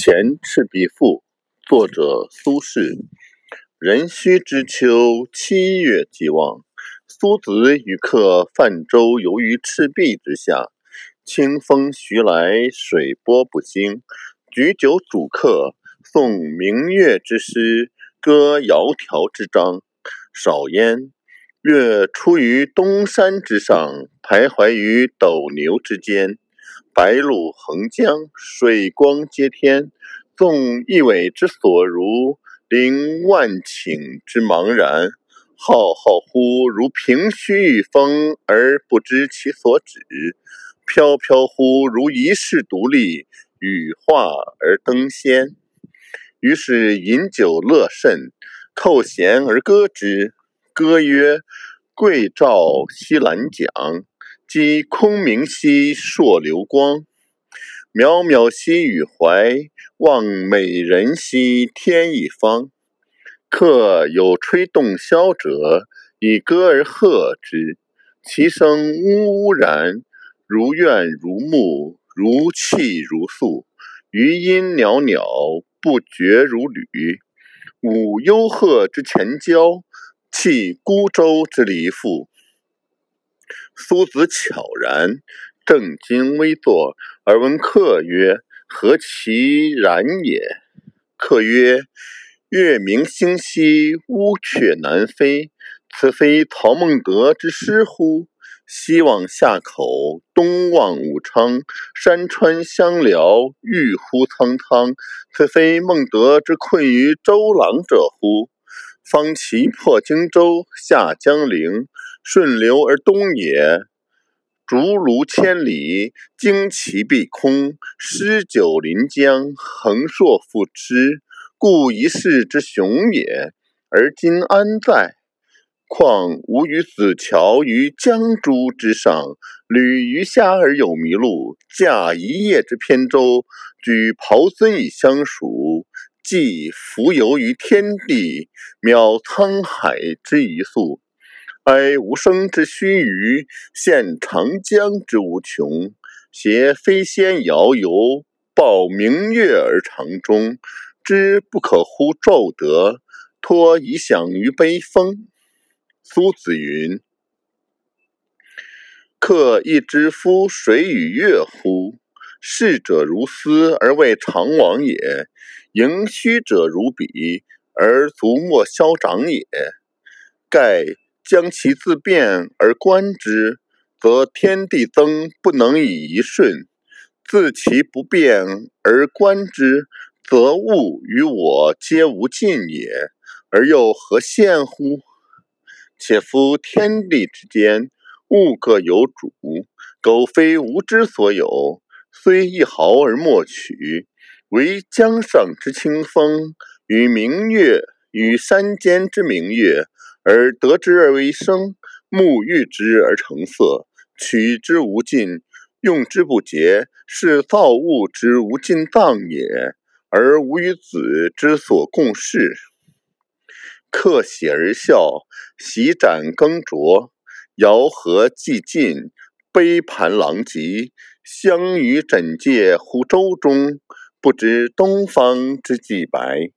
前赤壁赋》作者苏轼。壬戌之秋，七月既望，苏子与客泛舟游于赤壁之下。清风徐来，水波不兴。举酒属客，诵明月之诗，歌窈窕之章。少焉，月出于东山之上，徘徊于斗牛之间。白露横江，水光接天。纵一苇之所如，凌万顷之茫然。浩浩乎如凭虚御风，而不知其所止；飘飘乎如遗世独立，羽化而登仙。于是饮酒乐甚，扣舷而歌之。歌曰：“桂棹兮兰桨。”击空明兮朔流光，渺渺兮予怀，望美人兮天一方。客有吹洞箫者，以歌而和之。其声呜呜然，如怨如慕，如泣如诉。余音袅袅，不绝如缕。舞幽壑之潜蛟，泣孤舟之嫠妇。苏子悄然，正襟危坐，而问客曰：“何其然也？”客曰：“月明星稀，乌鹊南飞。此非曹孟德之诗乎？西望夏口，东望武昌，山川相辽，郁乎苍苍。此非孟德之困于周郎者乎？方其破荆州，下江陵，顺流而东也。逐鹿千里，旌旗蔽空，诗酒临江，横槊赋诗，故一世之雄也。而今安在？况吾与子乔于江渚之上，侣鱼虾而友麋鹿，驾一叶之扁舟，举匏樽以相属，寄蜉蝣于天地，渺沧海之一粟。哀吾生之须臾，羡长江之无穷。挟飞仙遥游，抱明月而长终。知不可乎骤得，托遗响于悲风。苏子云：“客亦知夫水与月乎？逝者如斯而未尝往也，盈虚者如彼而足莫消长也。盖。”将其自变而观之，则天地增不能以一瞬；自其不变而观之，则物与我皆无尽也，而又何羡乎？且夫天地之间，物各有主，苟非吾之所有，虽一毫而莫取。惟江上之清风，与明月，与山间之明月。而得之而为声，沐浴之而成色，取之无尽，用之不竭，是造物之无尽藏也，而吾与子之所共适。客喜而笑，洗盏更酌，肴核既尽，杯盘狼藉，相与枕藉乎舟中，不知东方之既白。